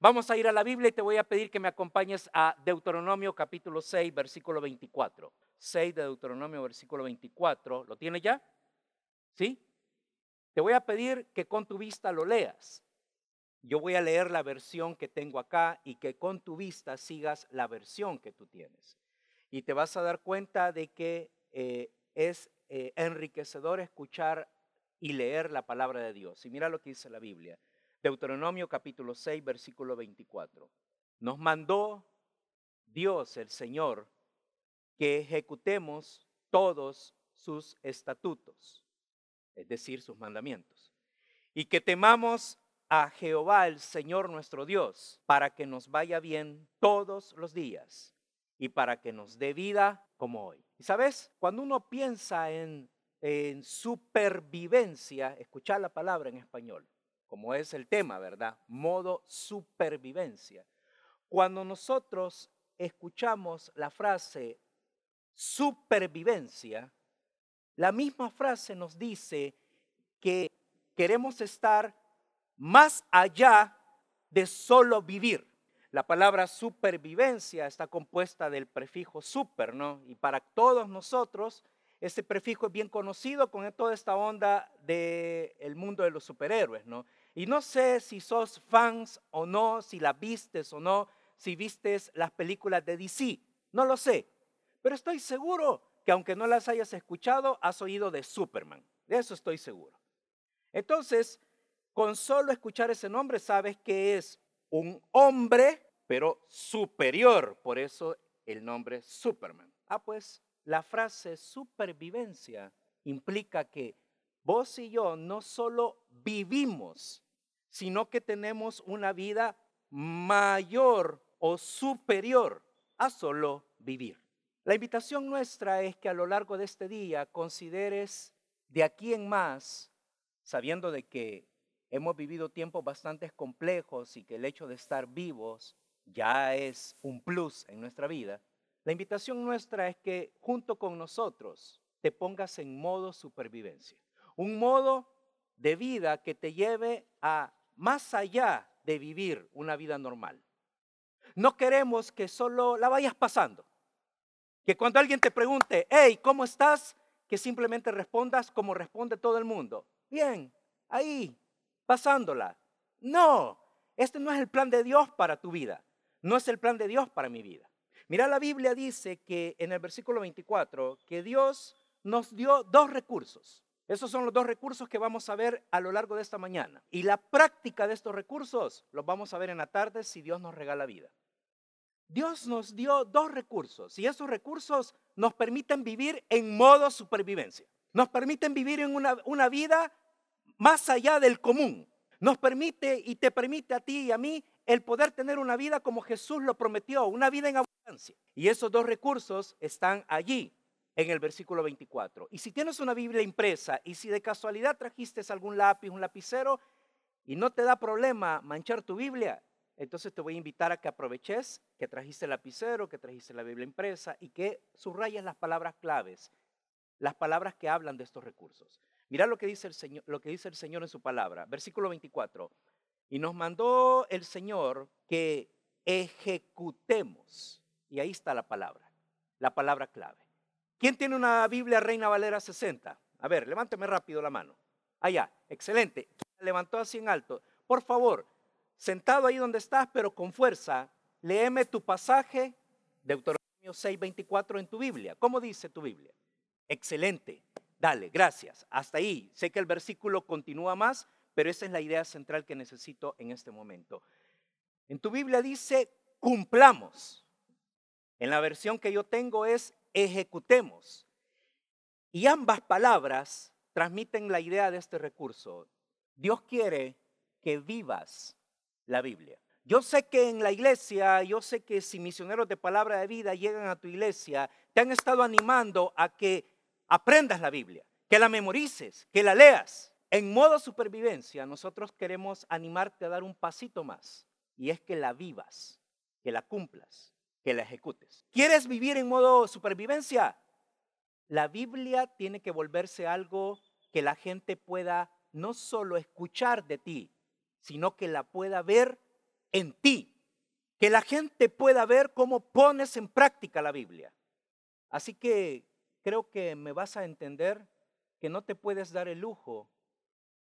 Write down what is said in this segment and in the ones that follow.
Vamos a ir a la Biblia y te voy a pedir que me acompañes a Deuteronomio capítulo 6, versículo 24. 6 de Deuteronomio, versículo 24. ¿Lo tiene ya? ¿Sí? Te voy a pedir que con tu vista lo leas. Yo voy a leer la versión que tengo acá y que con tu vista sigas la versión que tú tienes. Y te vas a dar cuenta de que eh, es eh, enriquecedor escuchar y leer la palabra de Dios. Y mira lo que dice la Biblia. Deuteronomio capítulo 6, versículo 24. Nos mandó Dios, el Señor, que ejecutemos todos sus estatutos, es decir, sus mandamientos, y que temamos a Jehová, el Señor nuestro Dios, para que nos vaya bien todos los días y para que nos dé vida como hoy. Y sabes, cuando uno piensa en, en supervivencia, escuchar la palabra en español, como es el tema, ¿verdad? Modo supervivencia. Cuando nosotros escuchamos la frase supervivencia, la misma frase nos dice que queremos estar más allá de solo vivir. La palabra supervivencia está compuesta del prefijo super, ¿no? Y para todos nosotros, ese prefijo es bien conocido con toda esta onda del mundo de los superhéroes, ¿no? Y no sé si sos fans o no, si la vistes o no, si vistes las películas de DC, no lo sé. Pero estoy seguro que aunque no las hayas escuchado, has oído de Superman. De eso estoy seguro. Entonces, con solo escuchar ese nombre sabes que es un hombre, pero superior. Por eso el nombre Superman. Ah, pues la frase supervivencia implica que vos y yo no solo vivimos, sino que tenemos una vida mayor o superior a solo vivir. La invitación nuestra es que a lo largo de este día consideres de aquí en más, sabiendo de que hemos vivido tiempos bastante complejos y que el hecho de estar vivos ya es un plus en nuestra vida, la invitación nuestra es que junto con nosotros te pongas en modo supervivencia, un modo de vida que te lleve a más allá de vivir una vida normal. No queremos que solo la vayas pasando. Que cuando alguien te pregunte, hey, ¿cómo estás? Que simplemente respondas como responde todo el mundo. Bien, ahí, pasándola. No, este no es el plan de Dios para tu vida. No es el plan de Dios para mi vida. Mira, la Biblia dice que en el versículo 24, que Dios nos dio dos recursos. Esos son los dos recursos que vamos a ver a lo largo de esta mañana. Y la práctica de estos recursos los vamos a ver en la tarde si Dios nos regala vida. Dios nos dio dos recursos y esos recursos nos permiten vivir en modo supervivencia. Nos permiten vivir en una, una vida más allá del común. Nos permite y te permite a ti y a mí el poder tener una vida como Jesús lo prometió, una vida en abundancia. Y esos dos recursos están allí en el versículo 24. Y si tienes una Biblia impresa y si de casualidad trajiste algún lápiz, un lapicero, y no te da problema manchar tu Biblia, entonces te voy a invitar a que aproveches que trajiste el lapicero, que trajiste la Biblia impresa y que subrayes las palabras claves, las palabras que hablan de estos recursos. Mira lo que dice el Señor, lo que dice el Señor en su palabra, versículo 24. Y nos mandó el Señor que ejecutemos. Y ahí está la palabra, la palabra clave. ¿Quién tiene una Biblia Reina Valera 60? A ver, levánteme rápido la mano. Allá, excelente. Levantó así en alto. Por favor, sentado ahí donde estás, pero con fuerza, léeme tu pasaje, Deuteronomio 6:24 en tu Biblia. ¿Cómo dice tu Biblia? Excelente. Dale, gracias. Hasta ahí. Sé que el versículo continúa más, pero esa es la idea central que necesito en este momento. En tu Biblia dice, cumplamos. En la versión que yo tengo es ejecutemos. Y ambas palabras transmiten la idea de este recurso. Dios quiere que vivas la Biblia. Yo sé que en la iglesia, yo sé que si misioneros de palabra de vida llegan a tu iglesia, te han estado animando a que aprendas la Biblia, que la memorices, que la leas. En modo supervivencia, nosotros queremos animarte a dar un pasito más, y es que la vivas, que la cumplas que la ejecutes. ¿Quieres vivir en modo supervivencia? La Biblia tiene que volverse algo que la gente pueda no solo escuchar de ti, sino que la pueda ver en ti, que la gente pueda ver cómo pones en práctica la Biblia. Así que creo que me vas a entender que no te puedes dar el lujo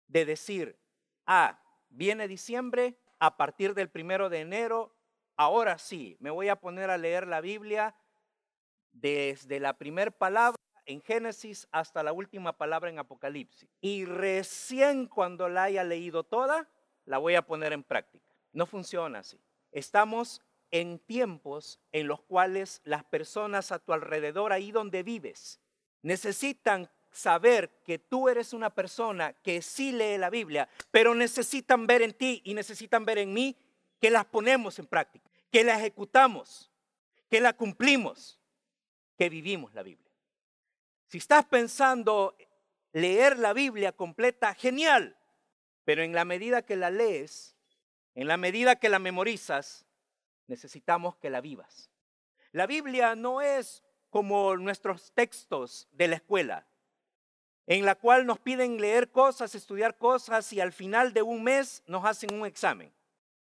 de decir, ah, viene diciembre, a partir del primero de enero, ahora sí, me voy a poner a leer la Biblia desde la primera palabra en Génesis hasta la última palabra en Apocalipsis. Y recién cuando la haya leído toda, la voy a poner en práctica. No funciona así. Estamos en tiempos en los cuales las personas a tu alrededor, ahí donde vives, necesitan saber que tú eres una persona que sí lee la Biblia, pero necesitan ver en ti y necesitan ver en mí que las ponemos en práctica, que la ejecutamos, que la cumplimos, que vivimos la Biblia. Si estás pensando leer la Biblia completa, genial, pero en la medida que la lees, en la medida que la memorizas, necesitamos que la vivas. La Biblia no es como nuestros textos de la escuela, en la cual nos piden leer cosas, estudiar cosas y al final de un mes nos hacen un examen.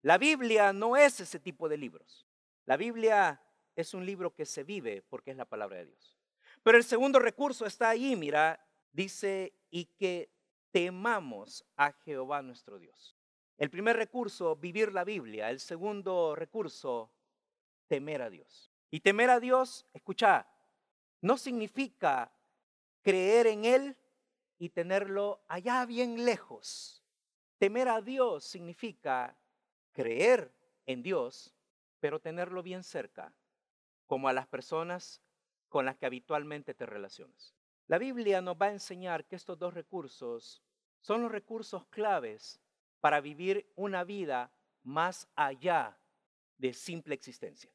La Biblia no es ese tipo de libros. La Biblia es un libro que se vive porque es la palabra de Dios. Pero el segundo recurso está ahí, mira, dice, y que temamos a Jehová nuestro Dios. El primer recurso, vivir la Biblia. El segundo recurso, temer a Dios. Y temer a Dios, escucha, no significa creer en Él y tenerlo allá bien lejos. Temer a Dios significa creer en Dios, pero tenerlo bien cerca, como a las personas con las que habitualmente te relacionas. La Biblia nos va a enseñar que estos dos recursos son los recursos claves para vivir una vida más allá de simple existencia.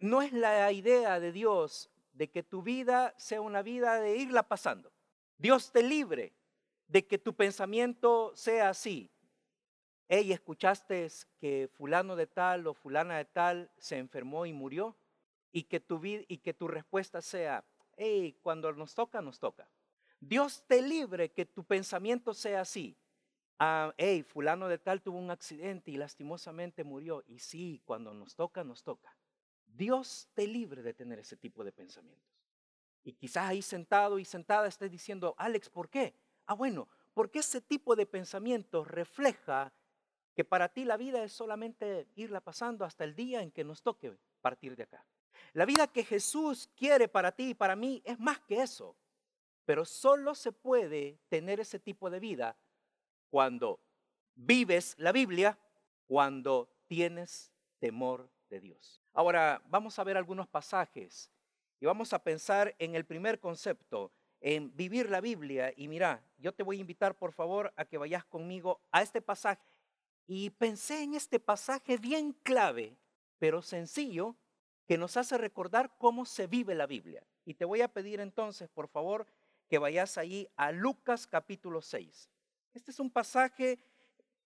No es la idea de Dios de que tu vida sea una vida de irla pasando. Dios te libre de que tu pensamiento sea así. Hey, ¿escuchaste que fulano de tal o fulana de tal se enfermó y murió? y que tu, y que tu respuesta sea, hey, cuando nos toca, nos toca. Dios te libre que tu pensamiento sea así. Ah, hey, fulano de tal tuvo un accidente y lastimosamente murió. Y sí, cuando nos toca, nos toca. Dios te libre de tener ese tipo de pensamientos. Y quizás ahí sentado y sentada estés diciendo, Alex, ¿por qué? Ah, bueno, porque ese tipo de pensamientos refleja que para ti la vida es solamente irla pasando hasta el día en que nos toque partir de acá. La vida que Jesús quiere para ti y para mí es más que eso. Pero solo se puede tener ese tipo de vida cuando vives la Biblia, cuando tienes temor de Dios. Ahora vamos a ver algunos pasajes y vamos a pensar en el primer concepto, en vivir la Biblia. Y mira, yo te voy a invitar por favor a que vayas conmigo a este pasaje. Y pensé en este pasaje bien clave, pero sencillo, que nos hace recordar cómo se vive la Biblia. Y te voy a pedir entonces, por favor, que vayas ahí a Lucas capítulo 6. Este es un pasaje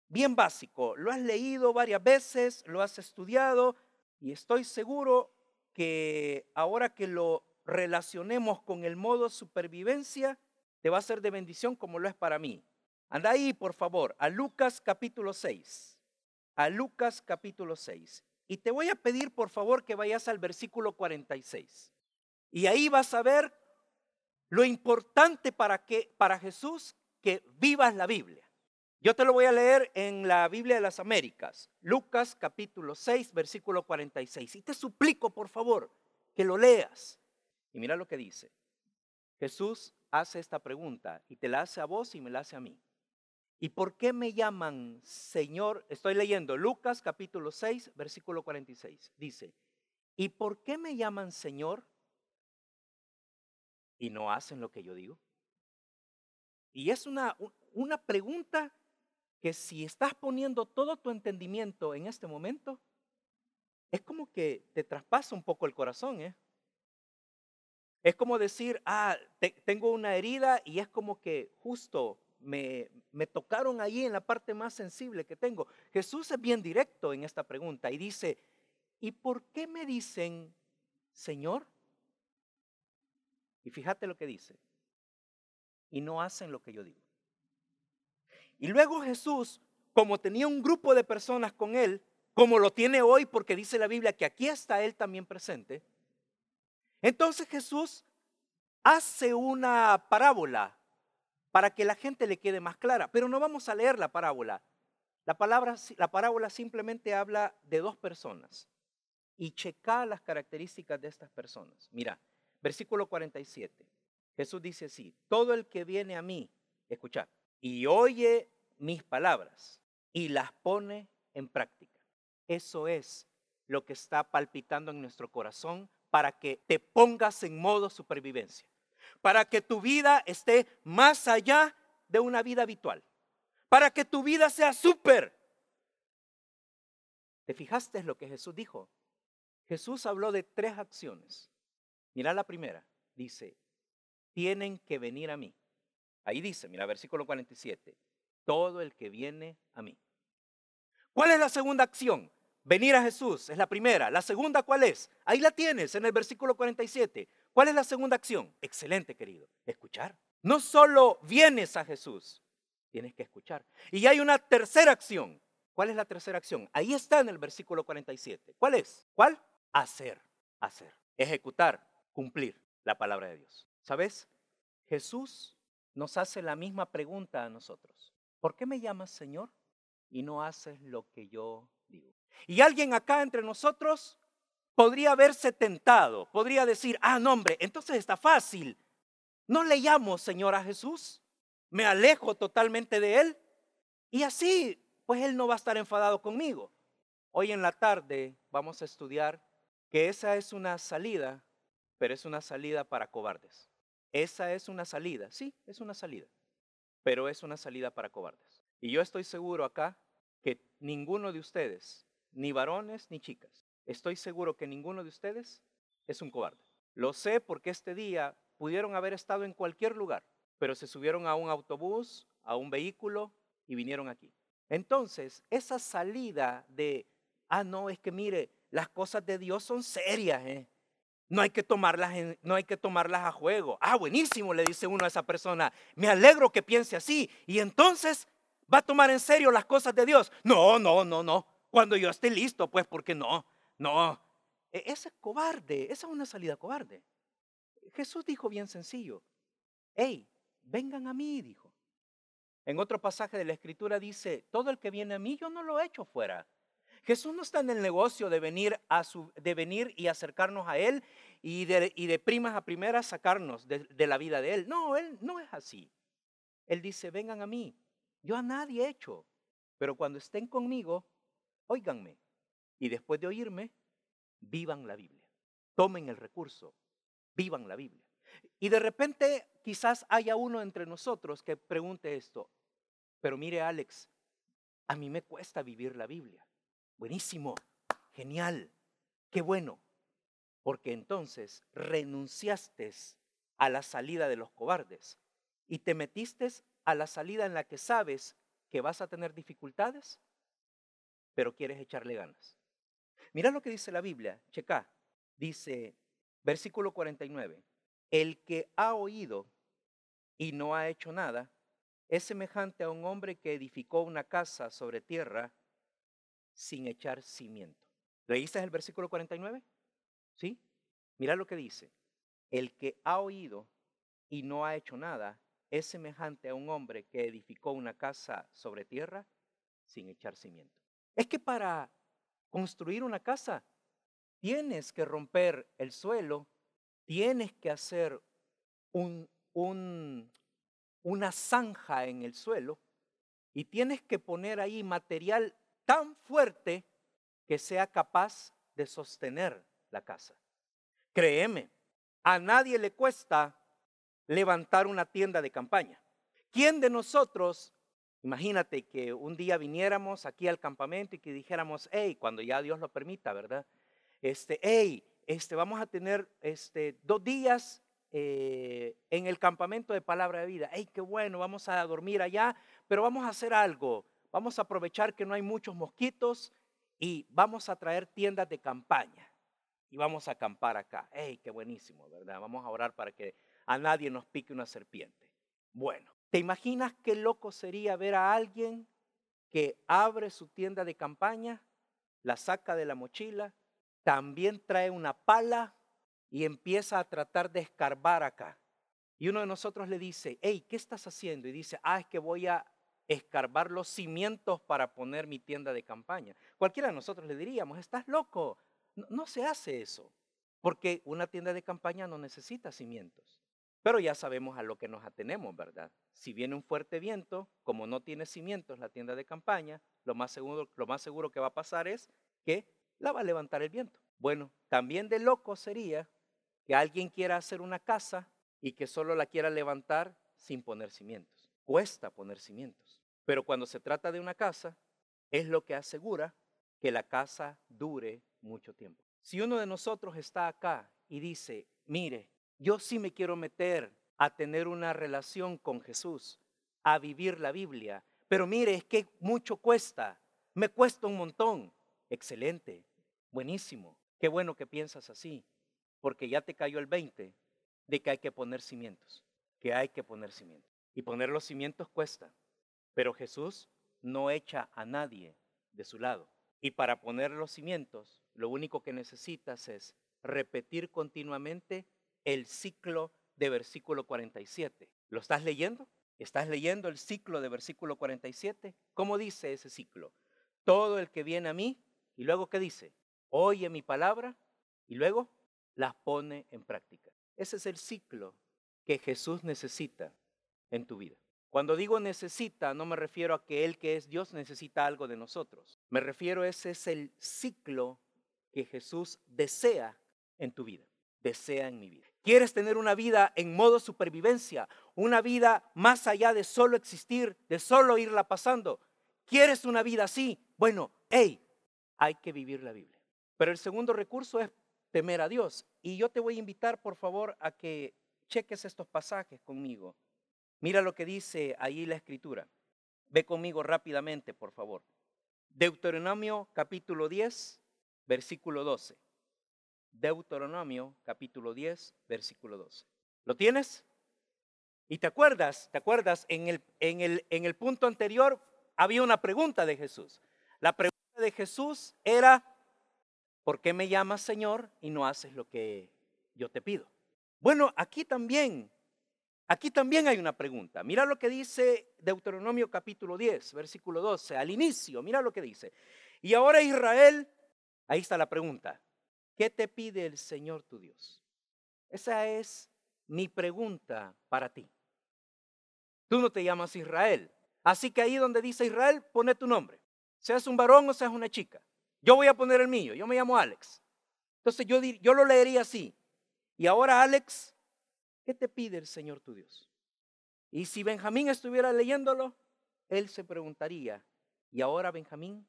bien básico. Lo has leído varias veces, lo has estudiado y estoy seguro que ahora que lo relacionemos con el modo supervivencia, te va a ser de bendición como lo es para mí. Anda ahí, por favor, a Lucas capítulo 6. A Lucas capítulo 6. Y te voy a pedir, por favor, que vayas al versículo 46. Y ahí vas a ver lo importante para, que, para Jesús que vivas la Biblia. Yo te lo voy a leer en la Biblia de las Américas, Lucas capítulo 6, versículo 46. Y te suplico, por favor, que lo leas. Y mira lo que dice. Jesús hace esta pregunta y te la hace a vos y me la hace a mí. ¿Y por qué me llaman Señor? Estoy leyendo Lucas capítulo 6, versículo 46. Dice, ¿y por qué me llaman Señor y no hacen lo que yo digo? Y es una, una pregunta que si estás poniendo todo tu entendimiento en este momento, es como que te traspasa un poco el corazón, ¿eh? Es como decir, ah, tengo una herida y es como que justo me, tocaron ahí en la parte más sensible que tengo. Jesús es bien directo en esta pregunta y dice, ¿y por qué me dicen Señor? Y fíjate lo que dice, y no hacen lo que yo digo. Y luego Jesús, como tenía un grupo de personas con él, como lo tiene hoy, porque dice la Biblia que aquí está Él también presente, entonces Jesús hace una parábola para que la gente le quede más clara, pero no vamos a leer la parábola. La, palabra, la parábola simplemente habla de dos personas y checa las características de estas personas. Mira, versículo 47. Jesús dice así, todo el que viene a mí, escucha, y oye mis palabras y las pone en práctica. Eso es lo que está palpitando en nuestro corazón para que te pongas en modo supervivencia, para que tu vida esté más allá de una vida habitual, para que tu vida sea súper. ¿Te fijaste lo que Jesús dijo? Jesús habló de tres acciones. Mira la primera, dice, tienen que venir a mí. Ahí dice, mira, versículo 47, todo el que viene a mí. ¿Cuál es la segunda acción? Venir a Jesús es la primera. La segunda, ¿cuál es? Ahí la tienes en el versículo 47. ¿Cuál es la segunda acción? Excelente, querido. Escuchar. No solo vienes a Jesús, tienes que escuchar. Y hay una tercera acción. ¿Cuál es la tercera acción? Ahí está en el versículo 47. ¿Cuál es? ¿Cuál? Hacer, hacer, ejecutar, cumplir la palabra de Dios. ¿Sabes? Jesús nos hace la misma pregunta a nosotros. ¿Por qué me llamas Señor y no haces lo que yo digo? Y alguien acá entre nosotros podría haberse tentado, podría decir, ah, no, hombre, entonces está fácil. No le llamo Señor a Jesús, me alejo totalmente de Él y así, pues Él no va a estar enfadado conmigo. Hoy en la tarde vamos a estudiar que esa es una salida, pero es una salida para cobardes. Esa es una salida, sí, es una salida, pero es una salida para cobardes. Y yo estoy seguro acá que ninguno de ustedes ni varones ni chicas. Estoy seguro que ninguno de ustedes es un cobarde. Lo sé porque este día pudieron haber estado en cualquier lugar, pero se subieron a un autobús, a un vehículo y vinieron aquí. Entonces, esa salida de, ah, no, es que mire, las cosas de Dios son serias, ¿eh? No hay, que tomarlas no hay que tomarlas a juego. Ah, buenísimo, le dice uno a esa persona. Me alegro que piense así. Y entonces va a tomar en serio las cosas de Dios. No, no, no, no. Cuando yo esté listo, pues, porque no, no. Ese es cobarde, esa es una salida cobarde. Jesús dijo bien sencillo, hey, vengan a mí, dijo. En otro pasaje de la escritura dice, todo el que viene a mí yo no lo echo fuera. Jesús no está en el negocio de venir, a su, de venir y acercarnos a Él y de, y de primas a primeras sacarnos de, de la vida de Él. No, Él no es así. Él dice, vengan a mí. Yo a nadie he hecho, pero cuando estén conmigo, óiganme. Y después de oírme, vivan la Biblia. Tomen el recurso, vivan la Biblia. Y de repente quizás haya uno entre nosotros que pregunte esto, pero mire Alex, a mí me cuesta vivir la Biblia. Buenísimo, genial, qué bueno, porque entonces renunciaste a la salida de los cobardes y te metiste a la salida en la que sabes que vas a tener dificultades pero quieres echarle ganas. Mira lo que dice la Biblia, checa. Dice, versículo 49, el que ha oído y no ha hecho nada es semejante a un hombre que edificó una casa sobre tierra sin echar cimiento. ¿Leíste el versículo 49? ¿Sí? Mira lo que dice. El que ha oído y no ha hecho nada es semejante a un hombre que edificó una casa sobre tierra sin echar cimiento. Es que para construir una casa tienes que romper el suelo, tienes que hacer un, una zanja en el suelo y tienes que poner ahí material tan fuerte que sea capaz de sostener la casa. Créeme, a nadie le cuesta levantar una tienda de campaña. ¿Quién de nosotros Imagínate que un día viniéramos aquí al campamento y que dijéramos, hey, cuando ya Dios lo permita, ¿verdad? Este, hey, este, vamos a tener este, dos días eh, en el campamento de palabra de vida. Hey, qué bueno, vamos a dormir allá, pero vamos a hacer algo. Vamos a aprovechar que no hay muchos mosquitos y vamos a traer tiendas de campaña y vamos a acampar acá. Hey, qué buenísimo, ¿verdad? Vamos a orar para que a nadie nos pique una serpiente. Bueno, ¿Te imaginas qué loco sería ver a alguien que abre su tienda de campaña la saca de la mochila, también trae una pala y empieza a tratar de escarbar acá. Y uno de nosotros le dice, hey, ¿qué estás haciendo? Y dice, ah, es que voy a escarbar los cimientos para poner mi tienda de campaña. Cualquiera de nosotros le diríamos, estás loco, no, no se hace eso, porque una tienda de campaña no necesita cimientos. Pero ya sabemos a lo que nos atenemos, ¿verdad? Si viene un fuerte viento, como no tiene cimientos la tienda de campaña, lo más seguro, que va a pasar es que la va a levantar el viento. Bueno, también de loco sería que alguien quiera hacer una casa y que solo la quiera levantar sin poner cimientos. Cuesta poner cimientos. Pero cuando se trata de una casa, es lo que asegura que la casa dure mucho tiempo. Si uno de nosotros está acá y dice, mire, yo sí me quiero meter a tener una relación con Jesús, a vivir la Biblia. Pero mire, es que mucho cuesta, me cuesta un montón. Excelente, buenísimo, qué bueno que piensas así, porque ya te cayó el 20 de que hay que poner cimientos, que hay que poner cimientos. Y poner los cimientos cuesta, pero Jesús no echa a nadie de su lado. Y para poner los cimientos, lo único que necesitas es repetir continuamente el ciclo de versículo 47. ¿Lo estás leyendo? ¿Estás leyendo el ciclo de versículo 47? ¿Cómo dice ese ciclo? Todo el que viene a mí, y luego ¿qué dice? Oye mi palabra y luego las pone en práctica. Ese es el ciclo que Jesús necesita en tu vida. Cuando digo necesita, no me refiero a que Él que es Dios necesita algo de nosotros. Me refiero a ese es el ciclo que Jesús desea en tu vida, desea en mi vida. ¿Quieres tener una vida en modo supervivencia? Una vida más allá de solo existir, de solo irla pasando. ¿Quieres una vida así? Bueno, hey, hay que vivir la Biblia. Pero el segundo recurso es temer a Dios. Y yo te voy a invitar, por favor, a que cheques estos pasajes conmigo. Mira lo que dice ahí la escritura. Ve conmigo rápidamente, por favor. Deuteronomio capítulo 10, versículo 12. Deuteronomio capítulo 10, versículo 12. ¿Lo tienes? Y te acuerdas, te acuerdas, en el, en el, en el punto anterior había una pregunta de Jesús. La pregunta de Jesús era, ¿por qué me llamas Señor y no haces lo que yo te pido? Bueno, aquí también, aquí también hay una pregunta. Mira lo que dice Deuteronomio capítulo 10, versículo 12, al inicio, mira lo que dice. Y ahora Israel, ahí está la pregunta, ¿Qué te pide el Señor tu Dios? Esa es mi pregunta para ti. Tú no te llamas Israel. Así que ahí donde dice Israel, pone tu nombre. Seas un varón o seas una chica. Yo voy a poner el mío. Yo me llamo Alex. Entonces yo, yo lo leería así. Y ahora, Alex, ¿qué te pide el Señor tu Dios? Y si Benjamín estuviera leyéndolo, él se preguntaría, ¿y ahora Benjamín,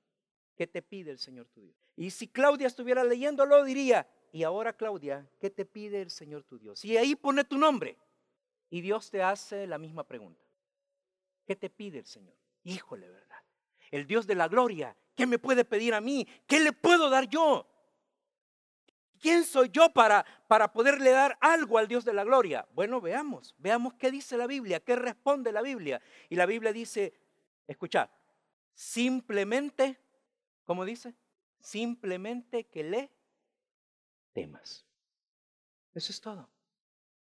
qué te pide el Señor tu Dios? Y si Claudia estuviera leyéndolo, diría, y ahora Claudia, ¿qué te pide el Señor tu Dios? Y ahí pone tu nombre. Y Dios te hace la misma pregunta. ¿Qué te pide el Señor? Híjole, ¿verdad? El Dios de la gloria, ¿qué me puede pedir a mí? ¿Qué le puedo dar yo? ¿Quién soy yo para, para poderle dar algo al Dios de la gloria? Bueno, veamos, veamos qué dice la Biblia, qué responde la Biblia. Y la Biblia dice, escucha, simplemente, ¿cómo dice? Simplemente que le temas. Eso es todo.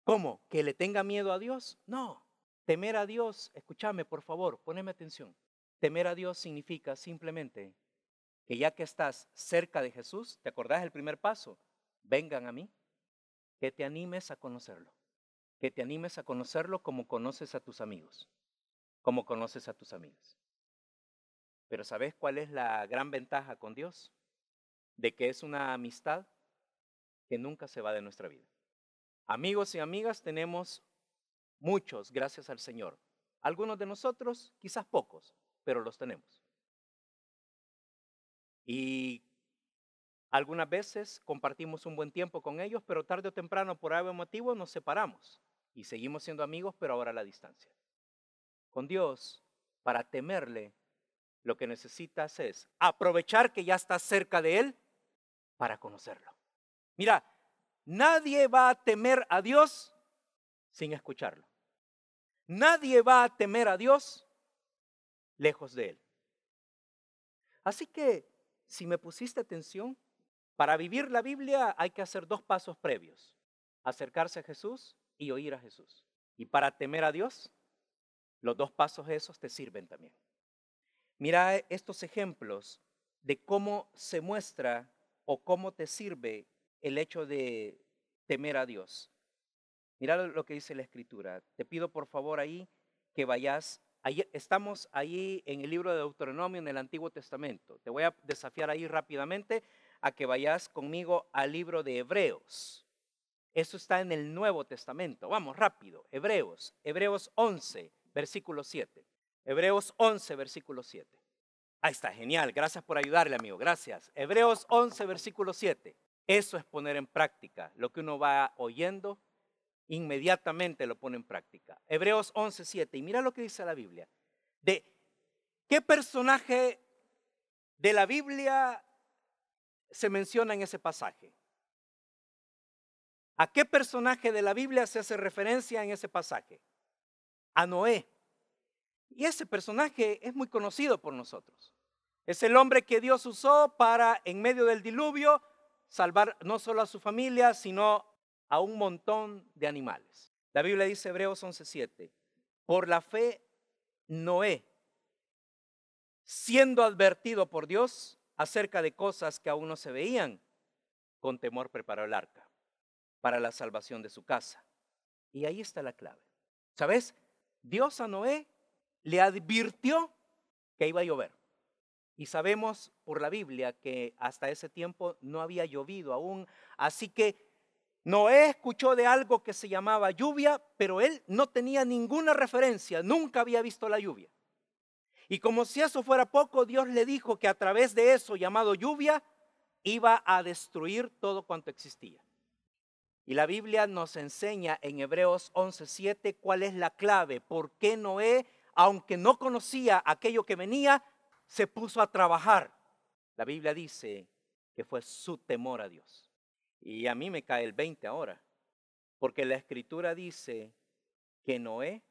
¿Cómo? ¿Que le tenga miedo a Dios? No. Temer a Dios, escúchame por favor, poneme atención. Temer a Dios significa simplemente que ya que estás cerca de Jesús, ¿te acordás del primer paso? Vengan a mí, que te animes a conocerlo. Que te animes a conocerlo como conoces a tus amigos, como conoces a tus amigas. Pero ¿sabes cuál es la gran ventaja con Dios? De que es una amistad que nunca se va de nuestra vida. Amigos y amigas tenemos muchos, gracias al Señor. Algunos de nosotros, quizás pocos, pero los tenemos. Y algunas veces compartimos un buen tiempo con ellos, pero tarde o temprano por algún motivo nos separamos y seguimos siendo amigos, pero ahora a la distancia. Con Dios, para temerle, lo que necesitas es aprovechar que ya estás cerca de Él para conocerlo. Mira, nadie va a temer a Dios sin escucharlo. Nadie va a temer a Dios lejos de Él. Así que si me pusiste atención, para vivir la Biblia hay que hacer dos pasos previos. Acercarse a Jesús y oír a Jesús. Y para temer a Dios, los dos pasos esos te sirven también. Mira estos ejemplos de cómo se muestra o cómo te sirve el hecho de temer a Dios. Mira lo que dice la escritura. Te pido por favor ahí que vayas. Estamos ahí en el libro de Deuteronomio en el Antiguo Testamento. Te voy a desafiar ahí rápidamente a que vayas conmigo al libro de Hebreos. Eso está en el Nuevo Testamento. Vamos rápido. Hebreos, Hebreos 11, versículo 7. Hebreos 11, versículo 7. Ahí está, genial. Gracias por ayudarle, amigo. Gracias. Hebreos 11, versículo 7. Eso es poner en práctica lo que uno va oyendo, inmediatamente lo pone en práctica. Hebreos 11, 7. Y mira lo que dice la Biblia. De qué personaje de la Biblia se menciona en ese pasaje? ¿A qué personaje de la Biblia se hace referencia en ese pasaje? A Noé. Y ese personaje es muy conocido por nosotros. Es el hombre que Dios usó para, en medio del diluvio, salvar no solo a su familia, sino a un montón de animales. La Biblia dice, Hebreos 11:7, por la fe, Noé, siendo advertido por Dios, acerca de cosas que aún no se veían, con temor preparó el arca para la salvación de su casa. Y ahí está la clave. ¿Sabes? Dios a Noé le advirtió que iba a llover. Y sabemos por la Biblia que hasta ese tiempo no había llovido aún. Así que Noé escuchó de algo que se llamaba lluvia, pero él no tenía ninguna referencia, nunca había visto la lluvia. Y como si eso fuera poco, Dios le dijo que a través de eso llamado lluvia iba a destruir todo cuanto existía. Y la Biblia nos enseña en Hebreos 11:7 cuál es la clave, por qué Noé, aunque no conocía aquello que venía, se puso a trabajar. La Biblia dice que fue su temor a Dios. Y a mí me cae el 20 ahora, porque la escritura dice que Noé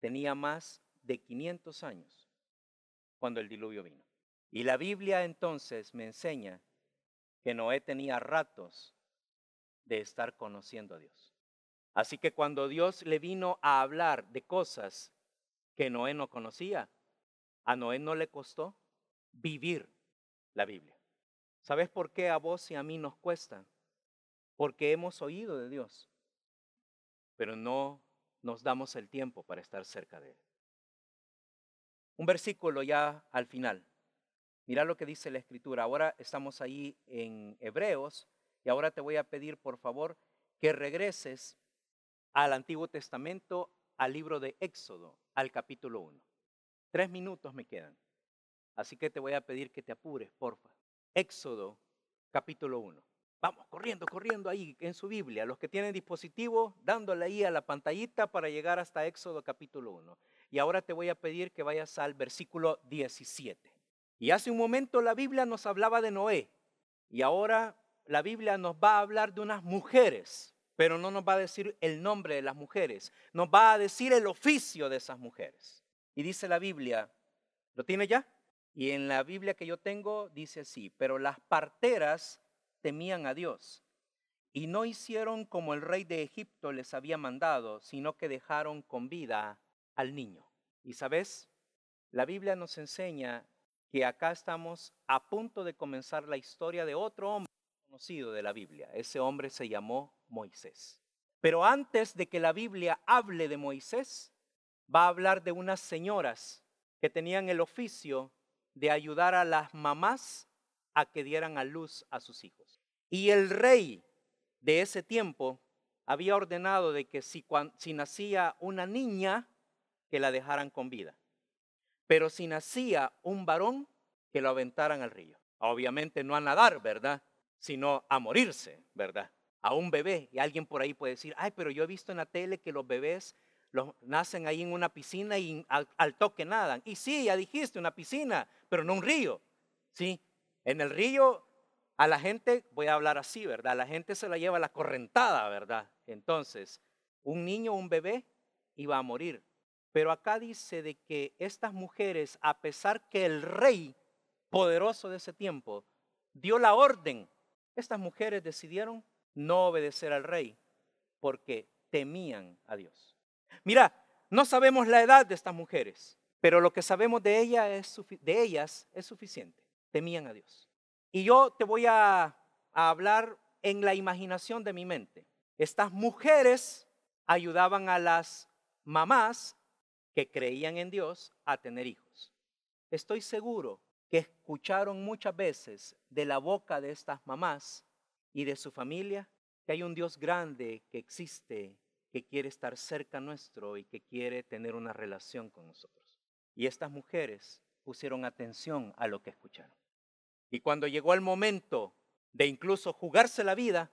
tenía más de 500 años cuando el diluvio vino. Y la Biblia entonces me enseña que Noé tenía ratos de estar conociendo a Dios. Así que cuando Dios le vino a hablar de cosas que Noé no conocía, a Noé no le costó vivir la Biblia. ¿Sabes por qué a vos y a mí nos cuesta? Porque hemos oído de Dios, pero no nos damos el tiempo para estar cerca de Él. Un versículo ya al final. Mira lo que dice la escritura. Ahora estamos ahí en Hebreos y ahora te voy a pedir por favor que regreses al Antiguo Testamento, al libro de Éxodo, al capítulo 1. Tres minutos me quedan. Así que te voy a pedir que te apures, porfa. Éxodo, capítulo 1. Vamos, corriendo, corriendo ahí en su Biblia. Los que tienen dispositivo, dándole ahí a la pantallita para llegar hasta Éxodo capítulo 1. Y ahora te voy a pedir que vayas al versículo 17. Y hace un momento la Biblia nos hablaba de Noé. Y ahora la Biblia nos va a hablar de unas mujeres, pero no nos va a decir el nombre de las mujeres. Nos va a decir el oficio de esas mujeres. Y dice la Biblia, ¿lo tiene ya? Y en la Biblia que yo tengo dice así, pero las parteras temían a Dios y no hicieron como el rey de Egipto les había mandado, sino que dejaron con vida al niño. Y sabes, la Biblia nos enseña que acá estamos a punto de comenzar la historia de otro hombre conocido de la Biblia. Ese hombre se llamó Moisés. Pero antes de que la Biblia hable de Moisés, va a hablar de unas señoras que tenían el oficio de ayudar a las mamás a que dieran a luz a sus hijos. Y el rey de ese tiempo había ordenado de que si, si nacía una niña, que la dejaran con vida. Pero si nacía un varón, que lo aventaran al río. Obviamente no a nadar, ¿verdad? Sino a morirse, ¿verdad? A un bebé. Y alguien por ahí puede decir, ay, pero yo he visto en la tele que los bebés los, nacen ahí en una piscina y al, toque nadan. Y sí, ya dijiste, una piscina, pero no un río. Sí, en el río a la gente, voy a hablar así, ¿verdad? La gente se la lleva la correntada, ¿verdad? Entonces, un niño, un bebé, iba a morir pero acá dice de que estas mujeres, a pesar que el rey poderoso de ese tiempo, dio la orden. Estas mujeres decidieron no obedecer al rey porque temían a Dios. Mira, no sabemos la edad de estas mujeres, pero lo que sabemos de, ellas es suficiente. Temían a Dios. Y yo te voy a, a hablar en la imaginación de mi mente. Estas mujeres ayudaban a las mamás que creían en Dios a tener hijos. Estoy seguro que escucharon muchas veces de la boca de estas mamás y de su familia que hay un Dios grande que existe, que quiere estar cerca nuestro y que quiere tener una relación con nosotros. Y estas mujeres pusieron atención a lo que escucharon. Y cuando llegó el momento de incluso jugarse la vida,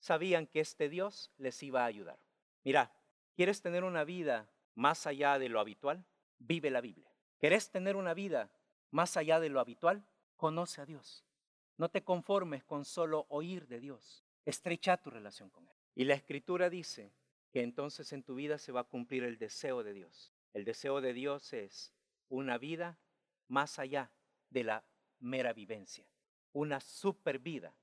sabían que este Dios les iba a ayudar. Mira, ¿quieres tener una vida más allá de lo habitual? Vive la Biblia. ¿Querés tener una vida más allá de lo habitual? Conoce a Dios. No te conformes con solo oír de Dios. Estrecha tu relación con Él. Y la escritura dice que entonces en tu vida se va a cumplir el deseo de Dios. El deseo de Dios es una vida más allá de la mera vivencia. Una super vida,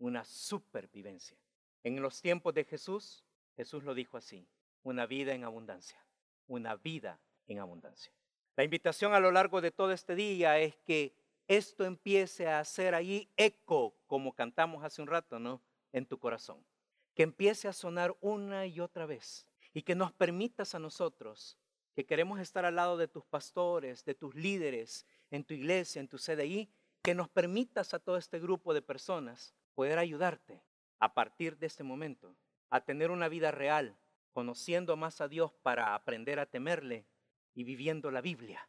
una supervivencia. En los tiempos de Jesús, Jesús lo dijo así, una vida en abundancia, una vida en abundancia. La invitación a lo largo de todo este día es que esto empiece a hacer ahí eco, como cantamos hace un rato, ¿no? En tu corazón. Que empiece a sonar una y otra vez y que nos permitas a nosotros, que queremos estar al lado de tus pastores, de tus líderes, en tu iglesia, en tu CDI, que nos permitas a todo este grupo de personas poder ayudarte a partir de este momento a tener una vida real, conociendo más a Dios para aprender a temerle y viviendo la Biblia,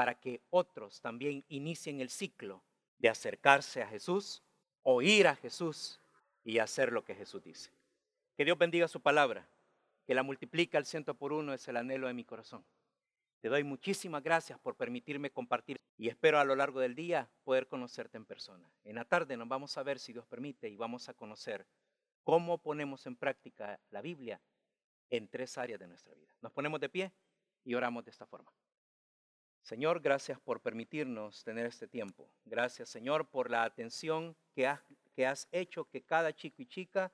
para que otros también inicien el ciclo de acercarse a Jesús, oír a Jesús y hacer lo que Jesús dice. Que Dios bendiga su palabra, que la multiplica al ciento por uno es el anhelo de mi corazón. Te doy muchísimas gracias por permitirme compartir y espero a lo largo del día poder conocerte en persona. En la tarde nos vamos a ver, si Dios permite, y vamos a conocer cómo ponemos en práctica la Biblia en tres áreas de nuestra vida. Nos ponemos de pie y oramos de esta forma. Señor, gracias por permitirnos tener este tiempo. Gracias, Señor, por la atención que has, hecho que cada chico y chica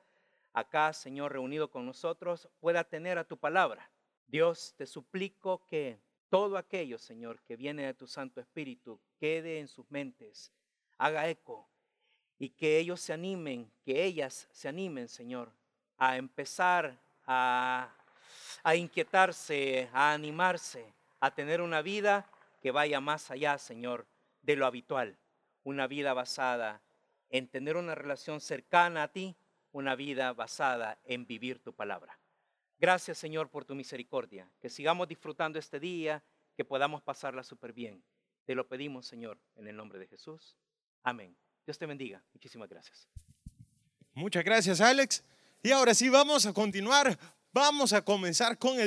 acá, Señor, reunido con nosotros, pueda tener a tu palabra. Dios, te suplico que todo aquello, Señor, que viene de tu Santo Espíritu, quede en sus mentes, haga eco y que ellos se animen, que ellas se animen, Señor, a empezar a inquietarse, a animarse, a tener una vida que vaya más allá, Señor, de lo habitual, una vida basada en tener una relación cercana a ti, una vida basada en vivir tu palabra. Gracias Señor por tu misericordia, que sigamos disfrutando este día, que podamos pasarla súper bien. Te lo pedimos Señor, en el nombre de Jesús. Amén. Dios te bendiga. Muchísimas gracias. Muchas gracias Alex. Y ahora sí vamos a continuar. Vamos a comenzar con el...